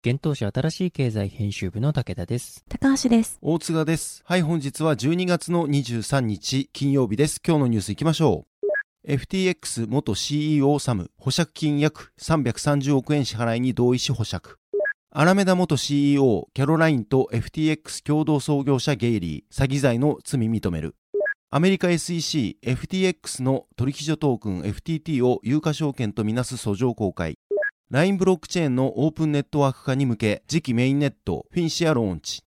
現当社新しい経済編集部の武田です。高橋です。大津賀です。はい、本日は12月の23日金曜日です。今日のニュース行きましょう。FTX 元 CEO サム、保釈金約330億円支払いに同意し保釈。アラメダ元 CEO キャロラインと FTX 共同創業者ゲイリー、詐欺罪の罪認める。アメリカ SEC、FTX の取引所トークン FTT を有価証券とみなす訴状公開。LINE ブロックチェーンのオープンネットワーク化に向け、次期メインネット、フィンシアローンチ。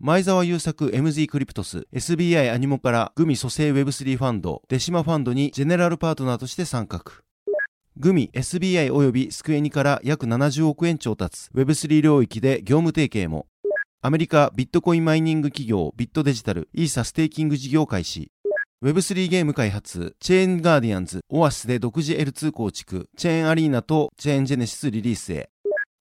前澤友作 MZ クリプトス、SBI アニモからグミ蘇生 Web3 ファンド、デシマファンドにジェネラルパートナーとして参画。グミ、SBI 及びスクエニから約70億円調達、Web3 領域で業務提携も。アメリカビットコインマイニング企業ビットデジタル、イーサステーキング事業開始。Web3 ゲーム開発、チェーンガーディアンズ、オアシスで独自 L2 構築、チェーンアリーナとチェーンジェネシスリリースへ。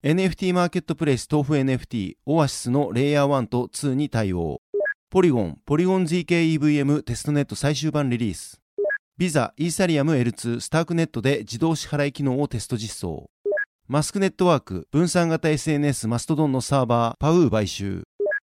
NFT マーケットプレイス豆腐 NFT、オアシスのレイヤー1と2に対応。ポリゴン、ポリゴン ZKEVM テストネット最終版リリース。ビザ、イーサリアム L2、スタークネットで自動支払い機能をテスト実装。マスクネットワーク、分散型 SNS マストドンのサーバー、パウー買収。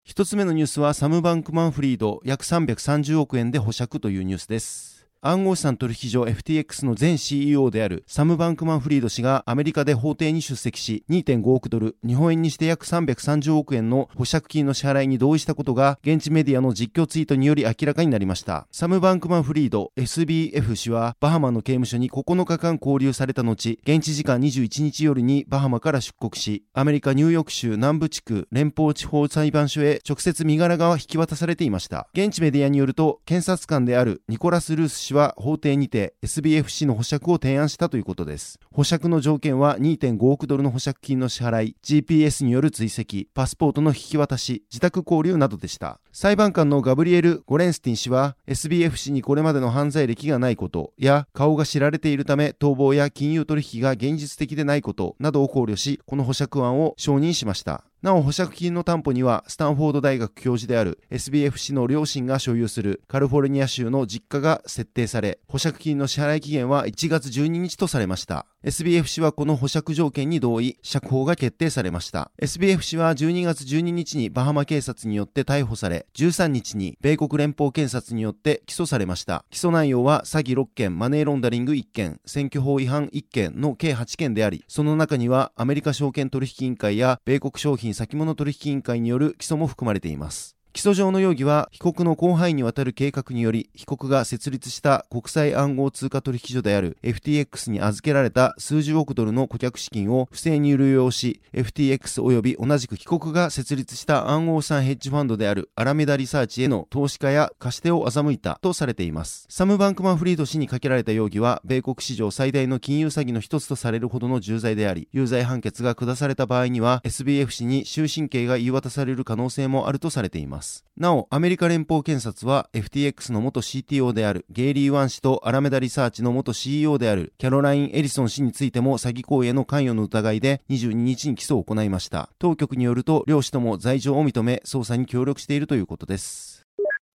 一つ目のニュースはサム・バンクマンフリード約330億円で保釈というニュースです。暗号資産取引所 FTX の前 CEO であるサム・バンクマンフリード氏がアメリカで法廷に出席し2.5億ドル、日本円にして約330億円の保釈金の支払いに同意したことが現地メディアの実況ツイートにより明らかになりました。サム・バンクマンフリード SBF 氏はバハマの刑務所に9日間拘留された後、現地時間21日夜にバハマから出国し、アメリカ・ニューヨーク州南部地区連邦地方裁判所へ直接身柄が引き渡されていました。現地メディアによると、検察官であるニコラス・ルース氏は法廷にて SBFC の保釈を提案したということです。保釈の条件は2.5億ドルの保釈金の支払い、GPS による追跡、パスポートの引き渡し、自宅交流などでした。裁判官のガブリエル・ゴレンスティン氏は SBFC にこれまでの犯罪歴がないことや顔が知られているため逃亡や金融取引が現実的でないことなどを考慮し、この保釈案を承認しました。なお保釈金の担保にはスタンフォード大学教授である SBFC の両親が所有するカリフォルニア州の実家が設定され保釈金の支払い期限は1月12日とされました SBFC はこの保釈条件に同意釈放が決定されました SBFC は12月12日にバハマ警察によって逮捕され13日に米国連邦検察によって起訴されました起訴内容は詐欺6件マネーロンダリング1件選挙法違反1件の計8件でありその中にはアメリカ証券取引委員会や米国商品先物取引委員会による起訴も含まれています。起訴上の容疑は被告の広範囲にわたる計画により被告が設立した国際暗号通貨取引所である FTX に預けられた数十億ドルの顧客資金を不正に流用し FTX 及び同じく被告が設立した暗号資産ヘッジファンドであるアラメダリサーチへの投資家や貸し手を欺いたとされています。サム・バンクマンフリード氏にかけられた容疑は米国史上最大の金融詐欺の一つとされるほどの重罪であり有罪判決が下された場合には SBF 氏に終身刑が言い渡される可能性もあるとされています。なお、アメリカ連邦検察は FTX の元 CTO であるゲイリー・ワン氏とアラメダリサーチの元 CEO であるキャロライン・エリソン氏についても詐欺行為への関与の疑いで22日に起訴を行いました。当局によると、両氏とも罪状を認め、捜査に協力しているということです。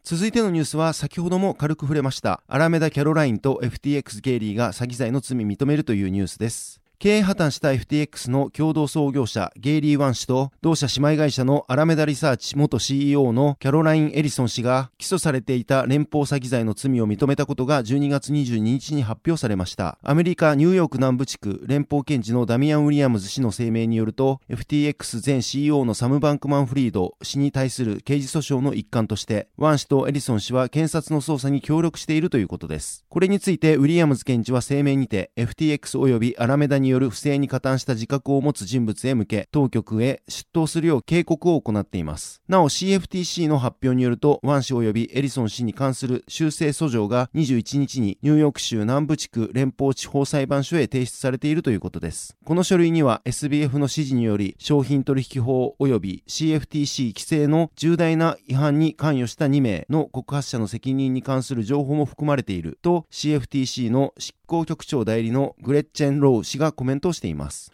続いてのニュースは先ほども軽く触れましたアラメダ・キャロラインと FTX ゲイリーが詐欺罪の罪認めるというニュースです。経営破綻した FTX の共同創業者ゲイリー・ワン氏と同社姉妹会社のアラメダリサーチ元 CEO のキャロライン・エリソン氏が起訴されていた連邦詐欺罪の罪を認めたことが12月22日に発表されました。アメリカ・ニューヨーク南部地区連邦検事のダミアン・ウィリアムズ氏の声明によると FTX 前 CEO のサム・バンクマン・フリード氏に対する刑事訴訟の一環としてワン氏とエリソン氏は検察の捜査に協力しているということです。これについてウィリアムズ検事は声明にて FTX 及びアラメダによる不正に加担した自覚を持つ人物へ向け、当局へ出頭するよう警告を行っています。なお CFTC の発表によると、ワン氏及びエリソン氏に関する修正訴状が21日にニューヨーク州南部地区連邦地方裁判所へ提出されているということです。この書類には SBF の指示により商品取引法及び CFTC 規制の重大な違反に関与した2名の告発者の責任に関する情報も含まれていると CFTC の執行局長代理のグレッチェン・ロー氏がコメントをしています。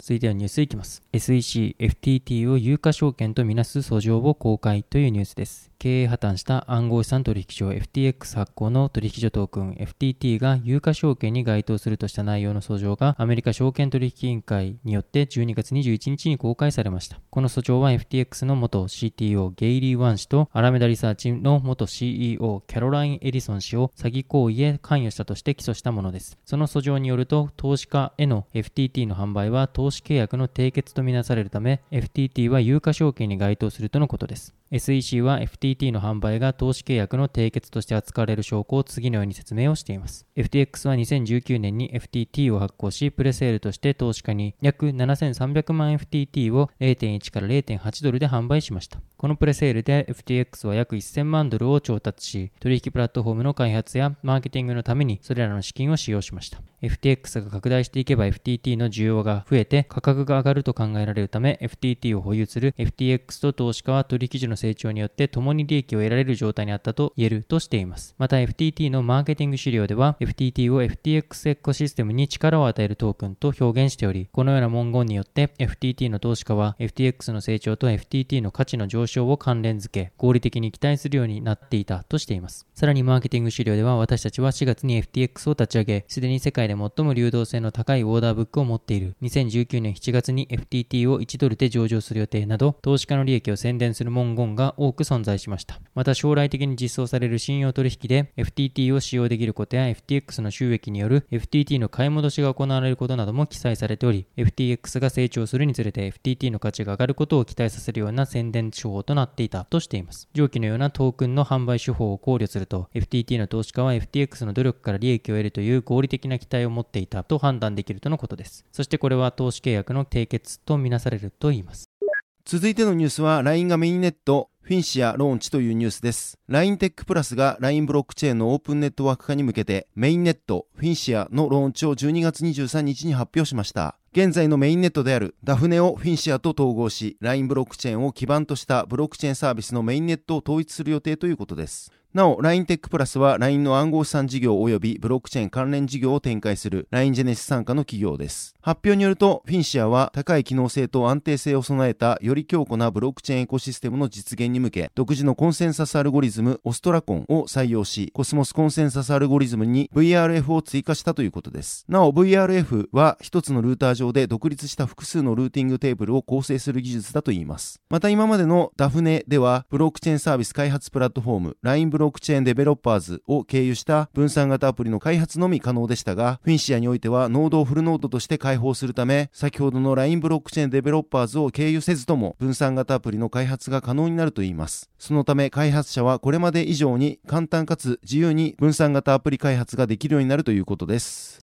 続いてはニュースいきます。SEC、FTT を有価証券とみなす訴状を公開というニュースです。経営破綻した暗号資産取引所 FTX 発行の取引所トークン FTT が有価証券に該当するとした内容の訴状がアメリカ証券取引委員会によって12月21日に公開されました。この訴状は FTX の元 CTO ゲイリー・ワン氏とアラメダリサーチの元 CEO キャロライン・エディソン氏を詐欺行為へ関与したとして起訴したものです。その訴状によると投資家への FTT の販売は投資契約の締結とみなされるため FTT は有価証券に該当するとのことです。SEC は FTT の販売が投資契約の締結として扱われる証拠を次のように説明をしています。FTX は2019年に FTT を発行し、プレセールとして投資家に約7300万 FTT を0.1から0.8ドルで販売しました。このプレセールで FTX は約1000万ドルを調達し、取引プラットフォームの開発やマーケティングのためにそれらの資金を使用しました。FTX が拡大していけば FTT の需要が増えて価格が上がると考えられるため FTT を保有する FTX と投資家は取引所の成長によって共に利益を得られる状態にあったと言えるとしています。また FTT のマーケティング資料では FTT を FTX エコシステムに力を与えるトークンと表現しており、このような文言によって FTT の投資家は FTX の成長と FTT の価値の上昇を関連づけ、合理的に期待するようになっていたとしています。さらにマーケティング資料では私たちは4月に FTX を立ち上げ、すでに世界で最も流動性の高いオーダーブックを持っている。2019年7月に FTT を1ドルで上場する予定など、投資家の利益を宣伝する文言が多く存在しました。また将来的に実装される信用取引で FTT を使用できることや FTX の収益による FTT の買い戻しが行われることなども記載されており、FTX が成長するにつれて FTT の価値が上がることを期待させるような宣伝手法となっていたとしています。上記のようなトークンの販売手法を考慮すると、FTT の投資家は FTX の努力から利益を得るという合理的な期待を持っていたと判断できるとのことです。そしてこれは投資契約の締結とみなされると言います。続いてのニュースは LINE がメインネットフィンシアローンチというニュースです。LINE テックプラスが LINE ブロックチェーンのオープンネットワーク化に向けてメインネットフィンシアのローンチを12月23日に発表しました。現在のメインネットであるダフネをフィンシアと統合し、LINE ブロックチェーンを基盤としたブロックチェーンサービスのメインネットを統一する予定ということです。なお、LINE テックプラスは LINE の暗号資産事業及びブロックチェーン関連事業を展開する LINE ジェネシス傘下の企業です。発表によると、フィンシアは高い機能性と安定性を備えたより強固なブロックチェーンエコシステムの実現に向け、独自のコンセンサスアルゴリズムオストラコンを採用し、コスモスコンセンサスアルゴリズムに VRF を追加したということです。なお、VRF は一つのルーター上で独立した複数のルーティングテーブルを構成する技術だといいます。また今までのダフネでは、ブロックチェーンサービス開発プラットフォーム LINE ブロックチェーンデベロッパーズを経由した分散型アプリの開発のみ可能でしたが、フィンシアにおいてはノードをフルノードとして開放するため、先ほどの LINE ブロックチェーンデベロッパーズを経由せずとも分散型アプリの開発が可能になるといいます。そのため開発者はこれまで以上に簡単かつ自由に分散型アプリ開発ができるようになるということです。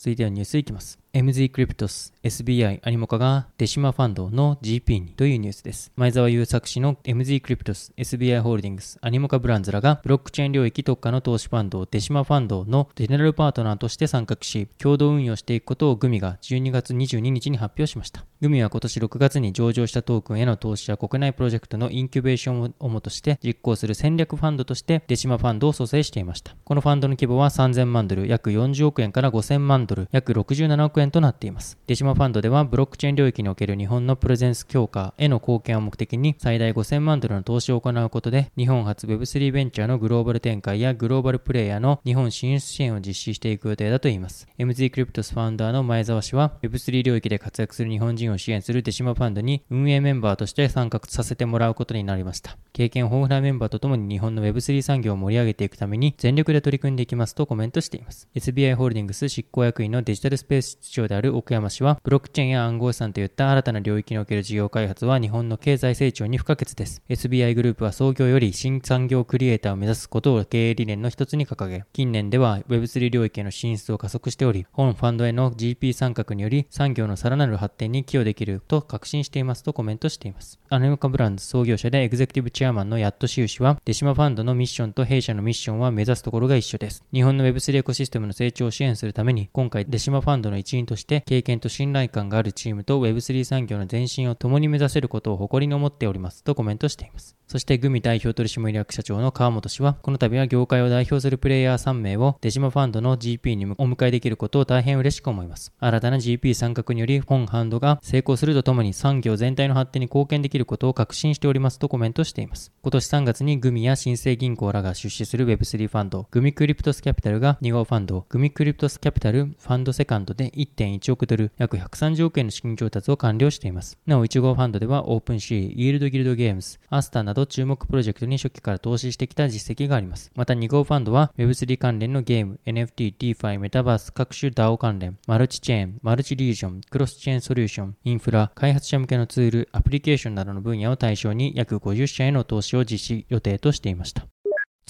続いてはニュースいきます。MZ クリプトス SBI アニモカがデシマファンドの GP にというニュースです。前澤友作氏の MZ クリプトス SBI ホールディングスアニモカブランズらがブロックチェーン領域特化の投資ファンドデシマファンドのジェネラルパートナーとして参画し、共同運用していくことをグミが12月22日に発表しました。グミは今年6月に上場したトークンへの投資や国内プロジェクトのインキュベーションを主として実行する戦略ファンドとしてデシマファンドを組成していました。このファンドの規模は3000万ドル、約40億円から5000万ドルドル、約67億円となっています。デシマファンドでは、ブロックチェーン領域における日本のプレゼンス強化への貢献を目的に、最大5000万ドルの投資を行うことで、日本発 Web3 ベンチャーのグローバル展開やグローバルプレイヤーの日本進出支援を実施していく予定だといいます。MZ クリプトスファウンダーの前澤氏は、Web3 領域で活躍する日本人を支援するデシマファンドに運営メンバーとして参画させてもらうことになりました。経験豊富なメンバーとともに日本の Web3 産業を盛り上げていくために全力で取り組んでいきますとコメントしています。SBI ホールディングス執行役員のデジタルスペース室長である奥山氏は、ブロックチェーンや暗号資産といった新たな領域における事業開発は日本の経済成長に不可欠です。SBI グループは創業より新産業クリエイターを目指すことを経営理念の一つに掲げ、近年では Web3 領域への進出を加速しており、本ファンドへの GP 参画により産業のさらなる発展に寄与できると確信していますとコメントしています。アネムカブランズ創業者でエグゼクティブチェアマンのヤットシウ氏は、デシマファンドのミッションと弊社のミッションは目指すところが一緒です。日本の Web3 エコシステムの成長を支援するために、今回デシマファンドの一員として経験と信頼感があるチームと Web3 産業の前進を共に目指せることを誇りに思っておりますとコメントしています。そしてグミ代表取締役社長の川本氏は、この度は業界を代表するプレイヤー3名をデジマファンドの GP にお迎えできることを大変嬉しく思います。新たな GP 参画により本ハンドが成功するとともに産業全体の発展に貢献できることを確信しておりますとコメントしています。今年3月にグミや新生銀行らが出資する Web3 ファンド、グミクリプトスキャピタルが2号ファンド、グミクリプトスキャピタルファンドセカンドで1.1億ドル、約130億円の資金調達を完了しています。なお1号ファンドではオープンシー、イールドギルドゲームズ、アスターなど注目プロジェクトに初期から投資してきた実績があります。また2号ファンドは Web3 関連のゲーム、NFT、DeFi、メタバース、各種 DAO 関連、マルチチェーン、マルチリージョン、クロスチェーンソリューション、インフラ、開発者向けのツール、アプリケーションなどの分野を対象に約50社への投資を実施予定としていました。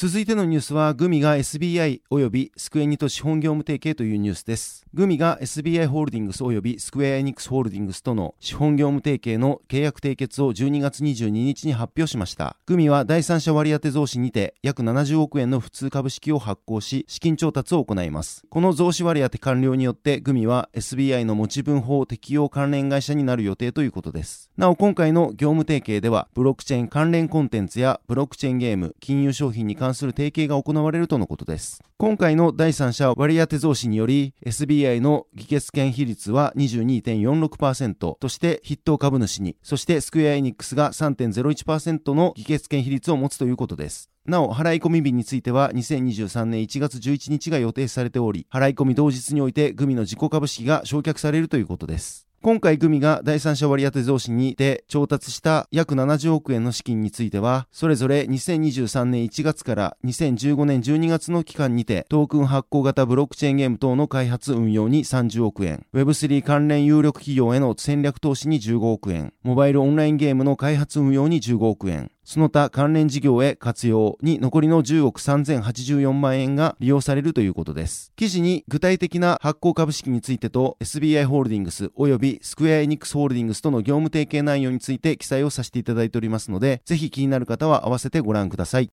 続いてのニュースは、グミが SBI 及びスクエニと資本業務提携というニュースです。グミが SBI ホールディングス及びスクエアエニックスホールディングスとの資本業務提携の契約締結を12月22日に発表しました。グミは第三者割当増資にて約70億円の普通株式を発行し、資金調達を行います。この増資割当完了によって、グミは SBI の持ち分法適用関連会社になる予定ということです。なお、今回の業務提携では、ブロックチェーン関連コンテンツやブロックチェーンゲーム、金融商品に関関する提携が行われるとのことです。今回の第三者割当増資により、SBI の議決権比率は22.46%として筆頭株主に、そしてスクエアエニックスが3.01%の議決権比率を持つということです。なお、払い込み日については2023年1月11日が予定されており、払い込み同日においてグミの自己株式が償却されるということです。今回グミが第三者割当増資にて調達した約70億円の資金については、それぞれ2023年1月から2015年12月の期間にて、トークン発行型ブロックチェーンゲーム等の開発運用に30億円、Web3 関連有力企業への戦略投資に15億円、モバイルオンラインゲームの開発運用に15億円、その他関連事業へ活用に残りの10億3084万円が利用されるということです。記事に具体的な発行株式についてと SBI ホールディングス及びスクエアエニックスホールディングスとの業務提携内容について記載をさせていただいておりますので、ぜひ気になる方は合わせてご覧ください。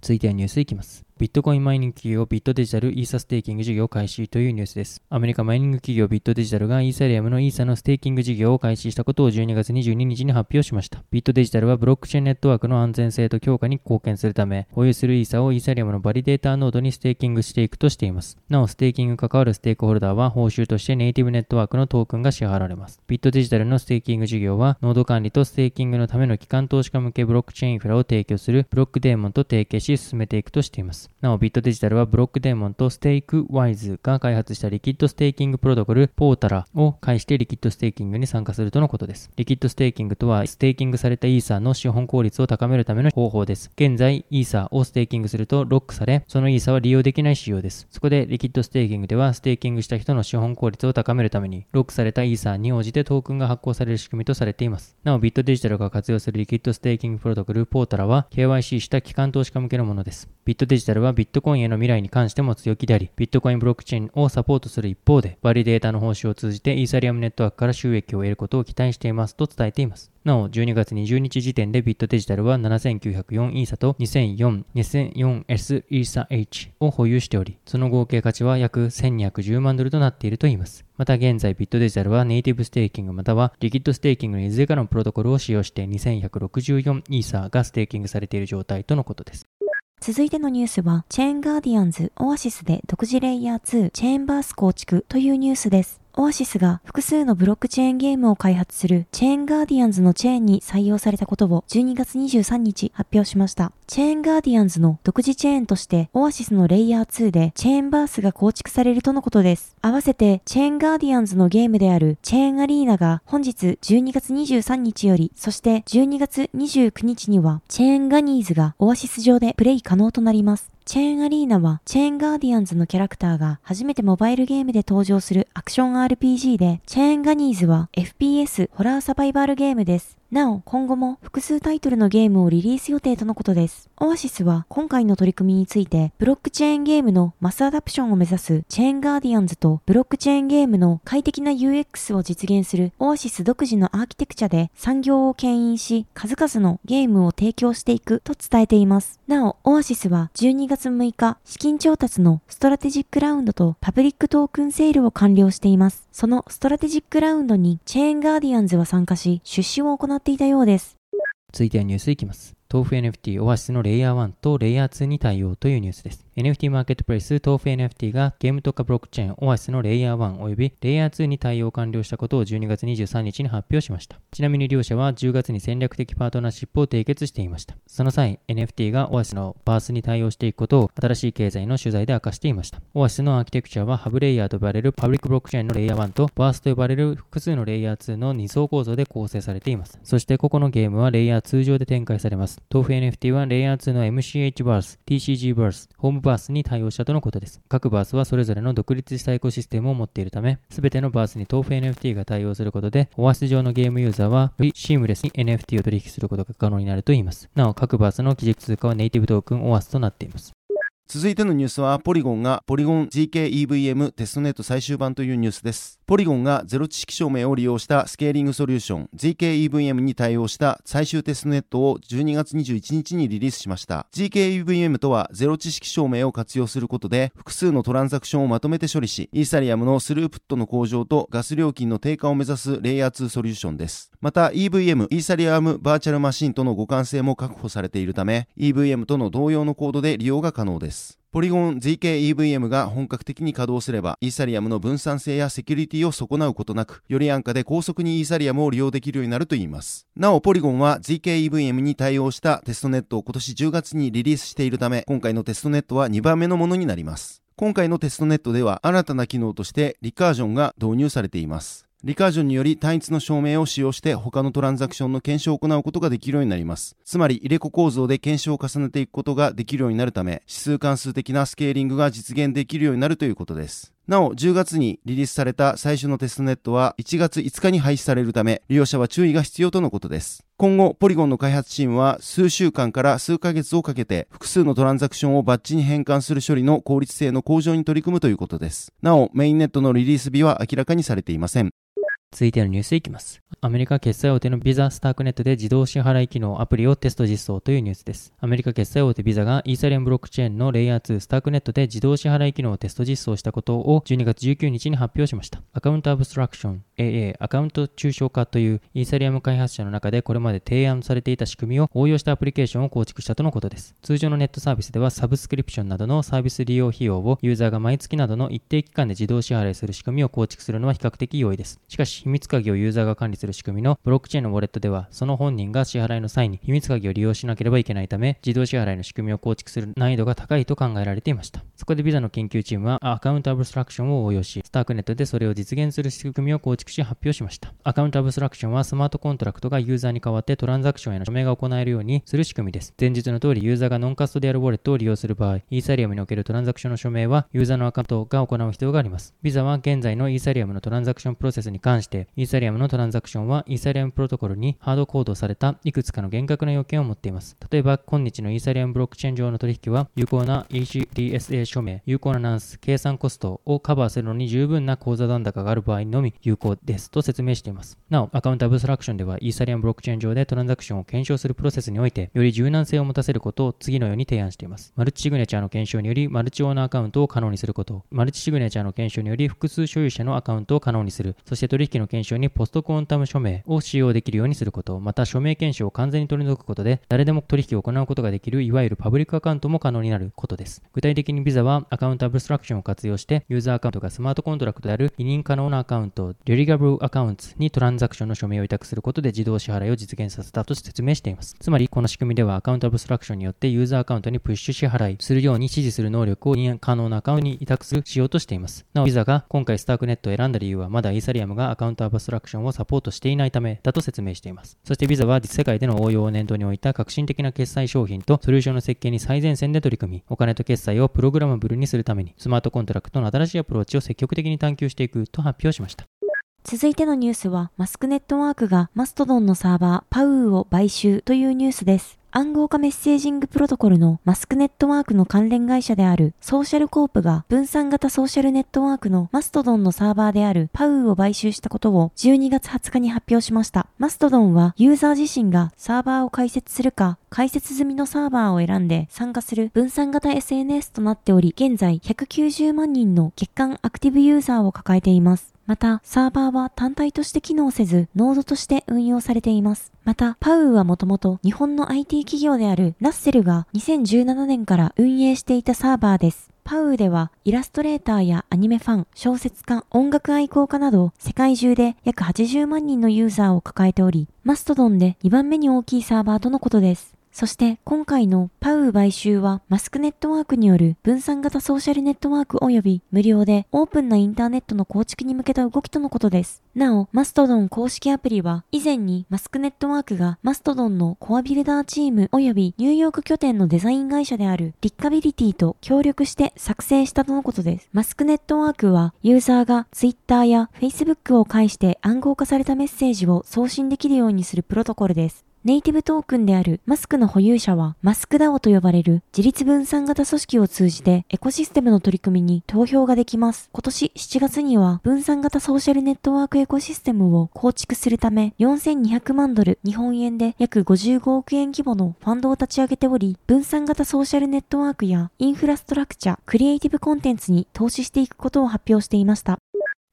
続いてはニュースいきます。ビットコインマイニング企業ビットデジタルイーサステーキング事業開始というニュースです。アメリカマイニング企業ビットデジタルがイーサリアムのイーサのステーキング事業を開始したことを12月22日に発表しました。ビットデジタルはブロックチェーンネットワークの安全性と強化に貢献するため、保有するイーサをイーサリアムのバリデーターノードにステーキングしていくとしています。なお、ステーキング関わるステークホルダーは報酬としてネイティブネットワークのトークンが支払われます。ビットデジタルのステーキング事業は、ノード管理とステーキングのための機関投資家向けブロックチェーンインフラを提供するブロックデーモンと提携し進めていくとしています。なお、ビットデジタルはブロックデーモンとステークワイズが開発したリキッドステーキングプロトコルポータラを介してリキッドステーキングに参加するとのことです。リキッドステーキングとはステーキングされたイーサーの資本効率を高めるための方法です。現在、イーサーをステーキングするとロックされ、そのイーサーは利用できない仕様です。そこでリキッドステーキングではステーキングした人の資本効率を高めるために、ロックされたイーサーに応じてトークンが発行される仕組みとされています。なお、ビットデジタルが活用するリキッドステーキングプロトコルポータラは KYC した機関投資家向けのものです。ビットデジタルはビットコインへの未来に関しても強気であり、ビットコインブロックチェーンをサポートする一方で、バリデータの報酬を通じてイーサリアムネットワークから収益を得ることを期待していますと伝えています。なお、12月20日時点でビットデジタルは7904イーサと2004、2004S イーサ H を保有しており、その合計価値は約1210万ドルとなっているといいます。また現在ビットデジタルはネイティブステーキングまたはリキッドステーキングのいずれかのプロトコルを使用して2164イーサがステーキングされている状態とのことです。続いてのニュースは、チェーンガーディアンズオアシスで独自レイヤー2チェーンバース構築というニュースです。オアシスが複数のブロックチェーンゲームを開発するチェーンガーディアンズのチェーンに採用されたことを12月23日発表しました。チェーンガーディアンズの独自チェーンとしてオアシスのレイヤー2でチェーンバースが構築されるとのことです。合わせてチェーンガーディアンズのゲームであるチェーンアリーナが本日12月23日より、そして12月29日にはチェーンガニーズがオアシス上でプレイ可能となります。チェーンアリーナは、チェーンガーディアンズのキャラクターが初めてモバイルゲームで登場するアクション RPG で、チェーンガニーズは FPS ホラーサバイバルゲームです。なお、今後も複数タイトルのゲームをリリース予定とのことです。オアシスは今回の取り組みについて、ブロックチェーンゲームのマスアダプションを目指すチェーンガーディアンズと、ブロックチェーンゲームの快適な UX を実現するオアシス独自のアーキテクチャで産業を牽引し、数々のゲームを提供していくと伝えています。なお、オアシスは12月6日、資金調達のストラテジックラウンドとパブリックトークンセールを完了しています。そのストラテジックラウンドにチェーンガーディアンズは参加し、出資を行っていたようです。続いてはニュースいきます。豆腐 NFT オアシスのレイヤー1とレイヤー2に対応というニュースです。NFT マーケットプレイス豆腐 NFT がゲーム特化ブロックチェーンオアシスのレイヤー1及びレイヤー2に対応完了したことを12月23日に発表しました。ちなみに両社は10月に戦略的パートナーシップを締結していました。その際、NFT がオアシスのバースに対応していくことを新しい経済の取材で明かしていました。オアシスのアーキテクチャはハブレイヤーと呼ばれるパブリックブロックチェーンのレイヤー1とバースと呼ばれる複数のレイヤー2の2層構造で構成されています。そして個々のゲームはレイヤー2上で展開されます。豆腐 NFT はレイヤー2の MCH バース、TCG バース、ホームバースに対応したとのことです。各バースはそれぞれの独立したエコシステムを持っているため、すべてのバースに豆腐 NFT が対応することで、オアシス上のゲームユーザーは、よりシームレスに NFT を取引することが可能になるといいます。なお、各バースの基軸通貨はネイティブトークンオアシスとなっています。続いてのニュースは、ポリゴンがポリゴン GKEVM テストネット最終版というニュースです。ポリゴンがゼロ知識証明を利用したスケーリングソリューション GKEVM に対応した最終テストネットを12月21日にリリースしました。GKEVM とはゼロ知識証明を活用することで複数のトランザクションをまとめて処理し、イーサリアムのスループットの向上とガス料金の低下を目指すレイヤー2ソリューションです。また EVM、イーサリアムバーチャルマシンとの互換性も確保されているため、EVM との同様のコードで利用が可能です。ポリゴン ZK-EVM が本格的に稼働すれば、イーサリアムの分散性やセキュリティを損なうことなく、より安価で高速にイーサリアムを利用できるようになるといいます。なお、ポリゴンは ZK-EVM に対応したテストネットを今年10月にリリースしているため、今回のテストネットは2番目のものになります。今回のテストネットでは新たな機能としてリカージョンが導入されています。リカージョンにより単一の証明を使用して他のトランザクションの検証を行うことができるようになります。つまり入れ子構造で検証を重ねていくことができるようになるため、指数関数的なスケーリングが実現できるようになるということです。なお、10月にリリースされた最初のテストネットは1月5日に廃止されるため、利用者は注意が必要とのことです。今後、ポリゴンの開発チームは数週間から数ヶ月をかけて複数のトランザクションをバッチに変換する処理の効率性の向上に取り組むということです。なお、メインネットのリリース日は明らかにされていません。続いてのニュースいきます。アメリカ決済大手のビザスタークネットで自動支払い機能アプリをテスト実装というニュースです。アメリカ決済大手ビザがイーサリアムブロックチェーンのレイヤー2スタークネットで自動支払い機能をテスト実装したことを12月19日に発表しました。アカウントアブストラクション AA アカウント抽象化というイーサリアム開発者の中でこれまで提案されていた仕組みを応用したアプリケーションを構築したとのことです。通常のネットサービスではサブスクリプションなどのサービス利用費用をユーザーが毎月などの一定期間で自動支払いする仕組みを構築するのは比較的容易です。しかし秘密鍵をユーザーが管理する仕組みのブロックチェーンのウォレットでは、その本人が支払いの際に秘密鍵を利用しなければいけないため、自動支払いの仕組みを構築する難易度が高いと考えられていました。そこでビザの研究チームはアカウントアブストラクションを応用し、スタークネットでそれを実現する仕組みを構築し発表しました。アカウントアブストラクションはスマートコントラクトがユーザーに代わってトランザクションへの署名が行えるようにする仕組みです。前述の通りユーザーがノンカストディアルウォレットを利用する場合、イーサリアムにおけるトランザクションの署名はユーザーのアカウントが行う必要があります。ビザは現在のイーサリアムのトランザクションプロセスに関して、イーサリアムのトランザクションはイーサリアムプロトコルにハードコードされたいくつかの厳格な要件を持っています。例えば、今日のイーサリアムブロックチェーン上の取引は、有効な HDSA 署名、有効なナンス、計算コストをカバーするのに十分な口座残高がある場合のみ有効ですですと説明しています。なお、アカウントアブストラクションでは、イーサリアムブロックチェーン上でトランザクションを検証するプロセスにおいて、より柔軟性を持たせることを次のように提案しています。マルチシグネチャーの検証により、マルチオーナーアカウントを可能にすること、マルチシグネチャーの検証により、複数所有者のアカウントを可能にする、そして取引の検証にポストクォンタム署名を使用できるようにすること、また署名検証を完全に取り除くことで、誰でも取引を行うことができる、いわゆるパブリックアカウントも可能になることです。具体的にビザは、アカウントアブストラクションを活用して、ユーザーアカウントがスマートコントラクトである委任可能なアカウント、デリガブルアカウントにトランザクションの署名を委託することで自動支払いを実現させたと説明しています。つまり、この仕組みではアカウントアブストラクションによってユーザーアカウントにプッシュ支払いするように指示する能力を任可能なアカウントに委託するしようとしています。なお、ビザが今回スタークネットを選んだ理由はまだイーサリアムがアカウントアブストラクションをサポートしていないためだと説明しています。そしてビザは世界での応用を念頭に置いた革新的な決済商品とソリューションの設計に最前線で取り組み、お金と決済をプログラマブルにするためにスマートコントラクトの新しいアプローチを積極的に探求していくと発表しました。続いてのニュースは、マスクネットワークがマストドンのサーバーパウーを買収というニュースです。暗号化メッセージングプロトコルのマスクネットワークの関連会社であるソーシャルコープが分散型ソーシャルネットワークのマストドンのサーバーであるパウーを買収したことを12月20日に発表しました。マストドンはユーザー自身がサーバーを開設するか開設済みのサーバーを選んで参加する分散型 SNS となっており、現在190万人の月間アクティブユーザーを抱えています。また、サーバーは単体として機能せず、ノードとして運用されています。また、パウーはもともと日本の IT 企業であるラッセルが2017年から運営していたサーバーです。パウーではイラストレーターやアニメファン、小説家、音楽愛好家など世界中で約80万人のユーザーを抱えており、マストドンで2番目に大きいサーバーとのことです。そして今回のパウ買収はマスクネットワークによる分散型ソーシャルネットワーク及び無料でオープンなインターネットの構築に向けた動きとのことです。なお、マストドン公式アプリは以前にマスクネットワークがマストドンのコアビルダーチーム及びニューヨーク拠点のデザイン会社であるリッカビリティと協力して作成したとのことです。マスクネットワークはユーザーが Twitter や Facebook を介して暗号化されたメッセージを送信できるようにするプロトコルです。ネイティブトークンであるマスクの保有者はマスク DAO と呼ばれる自立分散型組織を通じてエコシステムの取り組みに投票ができます。今年7月には分散型ソーシャルネットワークエコシステムを構築するため4200万ドル日本円で約55億円規模のファンドを立ち上げており分散型ソーシャルネットワークやインフラストラクチャ、クリエイティブコンテンツに投資していくことを発表していました。